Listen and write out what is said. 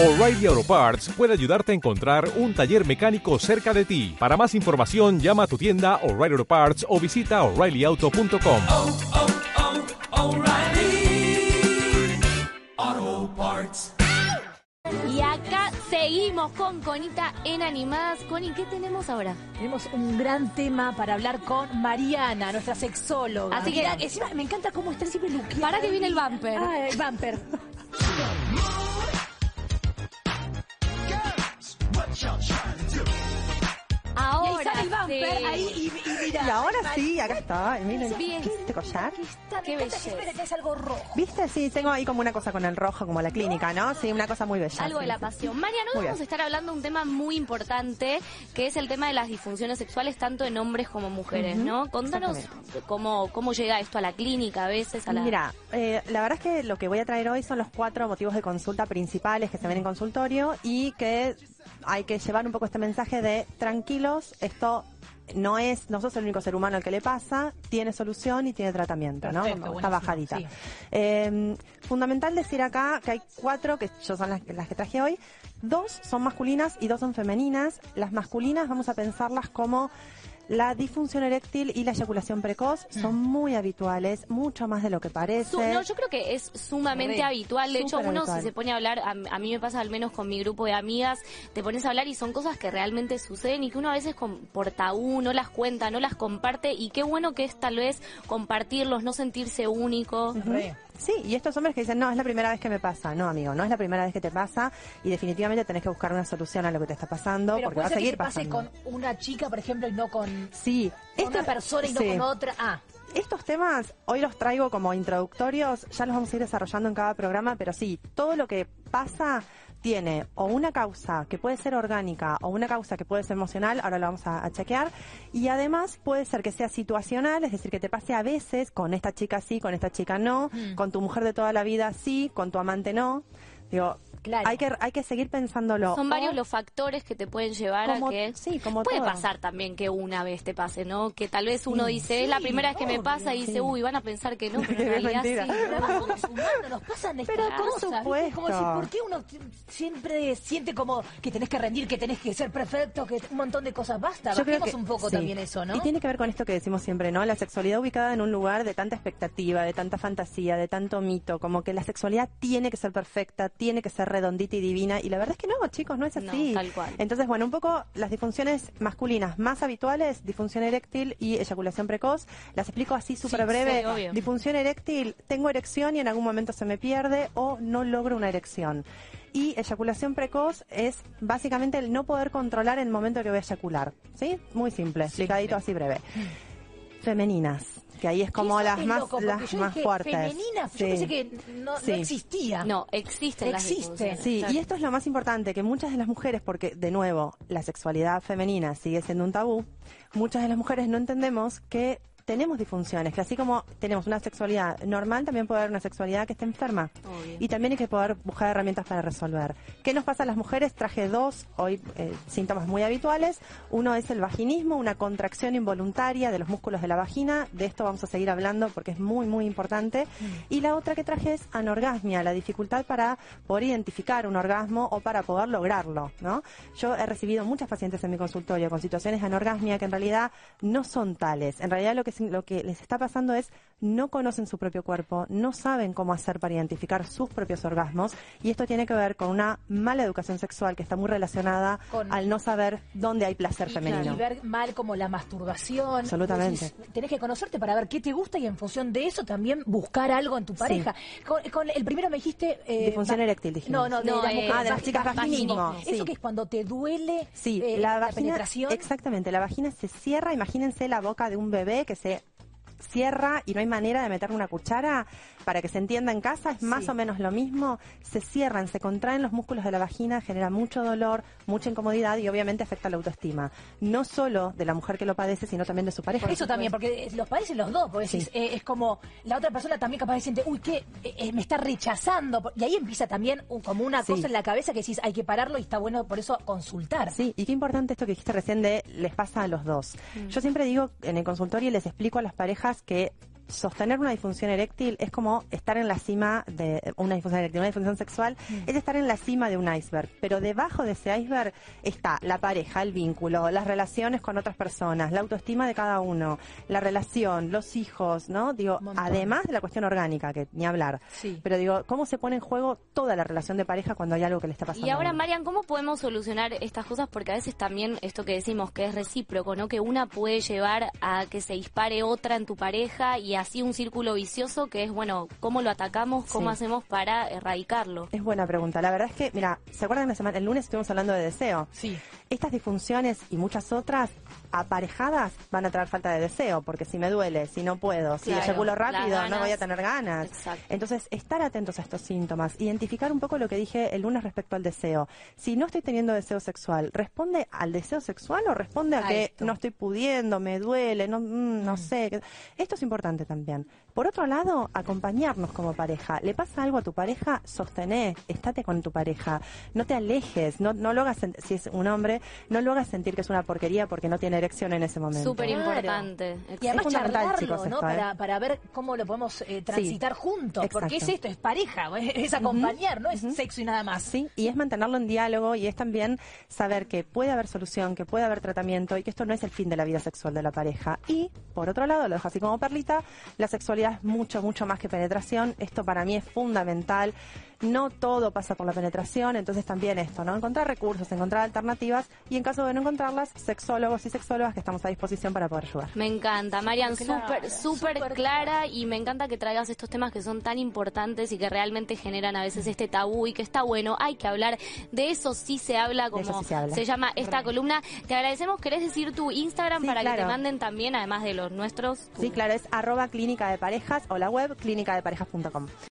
O'Reilly Auto Parts puede ayudarte a encontrar un taller mecánico cerca de ti. Para más información, llama a tu tienda O'Reilly Auto Parts o visita oreillyauto.com. oh, oh, Parts. Y acá seguimos con Conita en Animadas. Connie, ¿qué tenemos ahora? Tenemos un gran tema para hablar con Mariana, nuestra sexóloga. Así que- Mira, encima me encanta cómo está siempre luqueada. Para que viene el bumper. Ah, el bumper. Y ahí Ahora bumper, sí. ahí y, y mira. Y ahora sí, acá está. Miren, Bien. ¿qué es este collar? Está, Qué me encanta, belleza. espera, que es algo rojo. ¿Viste? Sí, tengo ahí como una cosa con el rojo, como la clínica, ¿no? Sí, una cosa muy bella. Algo sí, de la sí. pasión. Mariana, hoy Muy vamos a bien. estar hablando de un tema muy importante, que es el tema de las disfunciones sexuales, tanto en hombres como mujeres, ¿no? Contanos cómo, cómo llega esto a la clínica a veces, a la... Mira, eh, la verdad es que lo que voy a traer hoy son los cuatro motivos de consulta principales que se ven en consultorio y que hay que llevar un poco este mensaje de tranquilos, esto no es, no sos el único ser humano al que le pasa, tiene solución y tiene tratamiento, ¿no? Perfecto, Está bajadita. sí. Eh, fundamental decir acá que hay cuatro, que yo son las, las que traje hoy, dos son masculinas y dos son femeninas. Las masculinas vamos a pensarlas como la disfunción eréctil y la eyaculación precoz son muy habituales, mucho más de lo que parece. Su- no, yo creo que es sumamente Re. habitual. De hecho, uno habitual. si se pone a hablar, a, a mí me pasa al menos con mi grupo de amigas, te pones a hablar y son cosas que realmente suceden y que uno a veces con, por tabú no las cuenta, no las comparte y qué bueno que es tal vez compartirlos, no sentirse único. Re. Sí, y estos hombres que dicen, no, es la primera vez que me pasa. No, amigo, no es la primera vez que te pasa y definitivamente tenés que buscar una solución a lo que te está pasando Pero porque puede va a ser que seguir te pase pasando. con una chica, por ejemplo, y no con, Sí, con esto- una persona y no sí. con otra. Ah, Estos temas hoy los traigo como introductorios, ya los vamos a ir desarrollando en cada programa, pero sí, todo lo que pasa tiene o una causa que puede ser orgánica o una causa que puede ser emocional, ahora lo vamos a, a chequear, y además puede ser que sea situacional, es decir, que te pase a veces con esta chica sí, con esta chica no, Mm. con tu mujer de toda la vida sí, con tu amante no. Digo, Claro. hay que hay que seguir pensándolo. Son O- varios los factores que te pueden llevar Como- a que... sí, como Puede todo. pasar también que una vez te pase, ¿no? Que tal vez uno dice, es la primera vez que me pasa y dice, uy, van a pensar que no, pero en realidad mentira. sí. Pero somos humanos, nos pasan estas Pero por cosas. supuesto. Como decir, ¿por qué uno siempre siente como que tenés que rendir, que tenés que ser perfecto, que un montón de cosas? Basta, Yo creo bajemos que un poco también eso, ¿no? Y tiene que ver con esto que decimos siempre, ¿no? La sexualidad ubicada en un lugar de tanta expectativa, de tanta fantasía, de tanto mito, como que la sexualidad tiene que ser perfecta, tiene que ser redondita y divina, y la verdad es que no, chicos, no es No, así. tal cual. Entonces, bueno, un poco las disfunciones masculinas más habituales, disfunción eréctil y eyaculación precoz, las explico así súper Sí, breve. sí, disfunción eréctil, tengo erección y en algún momento se me pierde o no logro una erección. Y eyaculación precoz es básicamente el no poder controlar el momento que voy a eyacular. ¿Sí? Muy simple, explicadito así breve. Femeninas, que ahí es como las es más, loco, las yo más dije, fuertes. Femenina, Sí. yo pensé que no, no Sí. existía. No, existen las Existe. disfunciones. Sí, y esto es lo más importante, que muchas de las mujeres, porque de nuevo, la sexualidad femenina sigue siendo un tabú, muchas de las mujeres no entendemos que tenemos disfunciones, que así como tenemos una sexualidad normal, también puede haber una sexualidad que esté enferma. Obvio. Y también hay que poder buscar herramientas para resolver. ¿Qué nos pasa a las mujeres? Traje dos hoy eh, síntomas muy habituales. Uno es el vaginismo, una contracción involuntaria de los músculos de la vagina. De esto vamos a seguir hablando porque es muy, muy importante. Y la otra que traje es anorgasmia, la dificultad para poder identificar un orgasmo o para poder lograrlo. ¿no? Yo he recibido muchas pacientes en mi consultorio con situaciones de anorgasmia que en realidad no son tales. En realidad lo que, lo que les está pasando es no conocen su propio cuerpo, no saben cómo hacer para identificar sus propios orgasmos y esto tiene que ver con una mala educación sexual que está muy relacionada Con- al no saber dónde hay placer Y- femenino. Y ver mal como la masturbación. Absolutamente. Decís, tenés que conocerte para ver qué te gusta y en función de eso también buscar algo en tu pareja. Con, con el primero me dijiste... eh, Disfunción va- eréctil, dijimos. No, no, de, No, las eh, ah, de las chicas, vaginismo, Eso que es cuando te duele Sí, eh, la vagina, penetración. exactamente, la vagina se cierra, imagínense la boca de un bebé que se cierra y no hay manera de meterle una cuchara para que se entienda en casa, es más Sí. o menos lo mismo, se cierran, se contraen los músculos de la vagina, genera mucho dolor, mucha incomodidad y obviamente afecta la autoestima, no solo de la mujer que lo padece, sino también de su pareja. Eso también, porque los padecen los dos, porque Sí. eh, es como la otra persona también capaz de siente, uy, que me está rechazando, y ahí empieza también un- como una Sí. cosa en la cabeza que decís, hay que pararlo y está bueno por eso consultar. Sí, y qué importante esto que dijiste recién de les pasa a los dos. Yo siempre digo en el consultorio y les explico a las parejas que sostener una disfunción eréctil es como estar en la cima de una disfunción eréctil, una disfunción sexual es estar en la cima de un iceberg, pero debajo de ese iceberg está la pareja, el vínculo, las relaciones con otras personas, la autoestima de cada uno, la relación, los hijos, ¿no? Digo, montón. además de la cuestión orgánica, que ni hablar. Sí. Pero digo, ¿cómo se pone en juego toda la relación de pareja cuando hay algo que le está pasando? Y a ahora? Marian, ¿cómo podemos solucionar estas cosas? Porque a veces también esto que decimos que es recíproco, ¿no? Que una puede llevar a que se dispare otra en tu pareja y así un círculo vicioso que es, bueno, ¿cómo lo atacamos? ¿Cómo Sí. hacemos para erradicarlo? Es buena pregunta. La verdad es que, mira, ¿se acuerdan la semana, el lunes estuvimos hablando de deseo? Sí. Estas disfunciones y muchas otras aparejadas van a traer falta de deseo, porque si me duele, si no puedo, si Claro, eyaculo rápido, no voy a tener ganas. Exacto. Entonces, estar atentos a estos síntomas, identificar un poco lo que dije el lunes respecto al deseo. Si no estoy teniendo deseo sexual, ¿responde al deseo sexual o responde a, A que esto. no estoy pudiendo, me duele, no, mm, no sé? Esto es importante también. Por otro lado, acompañarnos como pareja. ¿Le pasa algo a tu pareja? Sostené, estate con tu pareja. No te alejes, no, no lo hagas, si es un hombre, no lo hagas sentir que es una porquería porque no tiene erección en ese momento. Súper Claro. importante. Y además fundamental, charlarlo, chicos, ¿no? esto, ¿eh? para, para ver cómo lo podemos eh, transitar juntos. Porque es esto, es pareja, es acompañar, no es sexo y nada más. Sí, y es mantenerlo en diálogo y es también saber que puede haber solución, que puede haber tratamiento y que esto no es el fin de la vida sexual de la pareja. Y, por otro lado, lo dejo así como perlita, la sexualidad es mucho, mucho más que penetración. Esto para mí es fundamental. No todo pasa por la penetración, entonces también esto, ¿no? Encontrar recursos, encontrar alternativas y en caso de no encontrarlas, sexólogos y sexólogas que estamos a disposición para poder ayudar. Me encanta, Marian, Clara, súper, súper súper clara y me encanta que traigas estos temas que son tan importantes y que realmente generan a veces este tabú y que está bueno, hay que hablar, de eso sí se habla De como sí se habla. llama esta columna. Te agradecemos, ¿querés decir tu Instagram Sí, para que te manden también, además de los nuestros? tu- Sí, claro, es arroba clínica de parejas o la web clínicadeparejas.com.